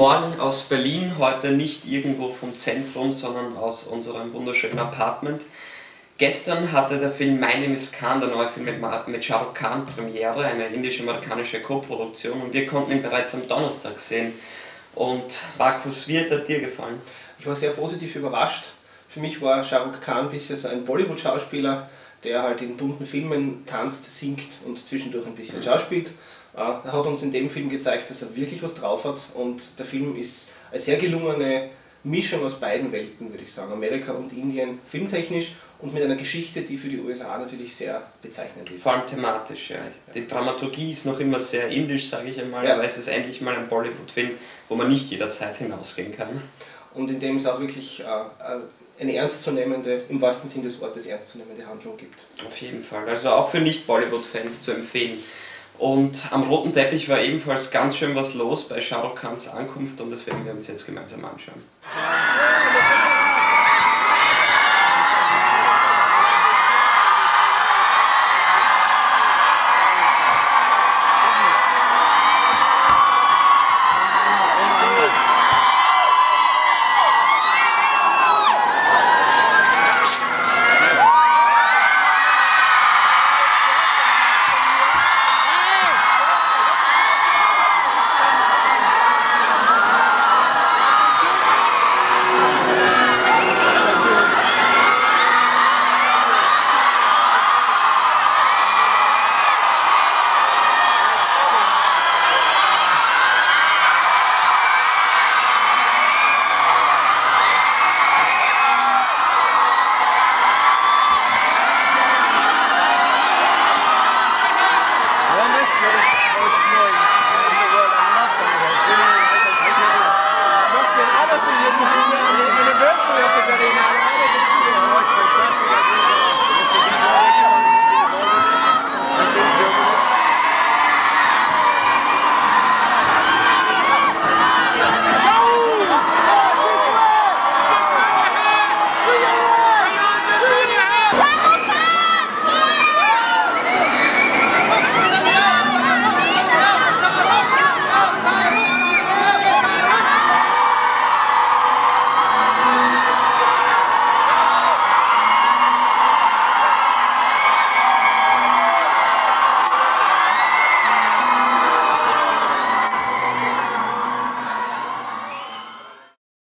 aus Berlin, heute nicht irgendwo vom Zentrum, sondern aus unserem wunderschönen Apartment. Gestern hatte der Film My Name is Khan, der neue Film mit, mit Shah Rukh Khan, Premiere, eine indisch-amerikanische Co-Produktion und wir konnten ihn bereits am Donnerstag sehen. Und Markus, wie hat er dir gefallen? Ich war sehr positiv überrascht. Für mich war Shah Rukh Khan bisher so ein Bollywood-Schauspieler, der halt in bunten Filmen tanzt, singt und zwischendurch ein bisschen schauspielt. Äh, er hat uns in dem Film gezeigt, dass er wirklich was drauf hat und der Film ist eine sehr gelungene Mischung aus beiden Welten, würde ich sagen, Amerika und Indien, filmtechnisch und mit einer Geschichte, die für die USA natürlich sehr bezeichnend ist. Vor allem thematisch, ja. Die Dramaturgie ist noch immer sehr indisch, sage ich einmal, ja. aber es ist endlich mal ein Bollywood-Film, wo man nicht jederzeit hinausgehen kann. Und in dem es auch wirklich äh, äh eine ernstzunehmende, im wahrsten Sinne des Wortes ernstzunehmende Handlung gibt. Auf jeden Fall. Also auch für Nicht-Bollywood-Fans zu empfehlen. Und am roten Teppich war ebenfalls ganz schön was los bei Shah Rukh Khans Ankunft und das werden wir uns jetzt gemeinsam anschauen.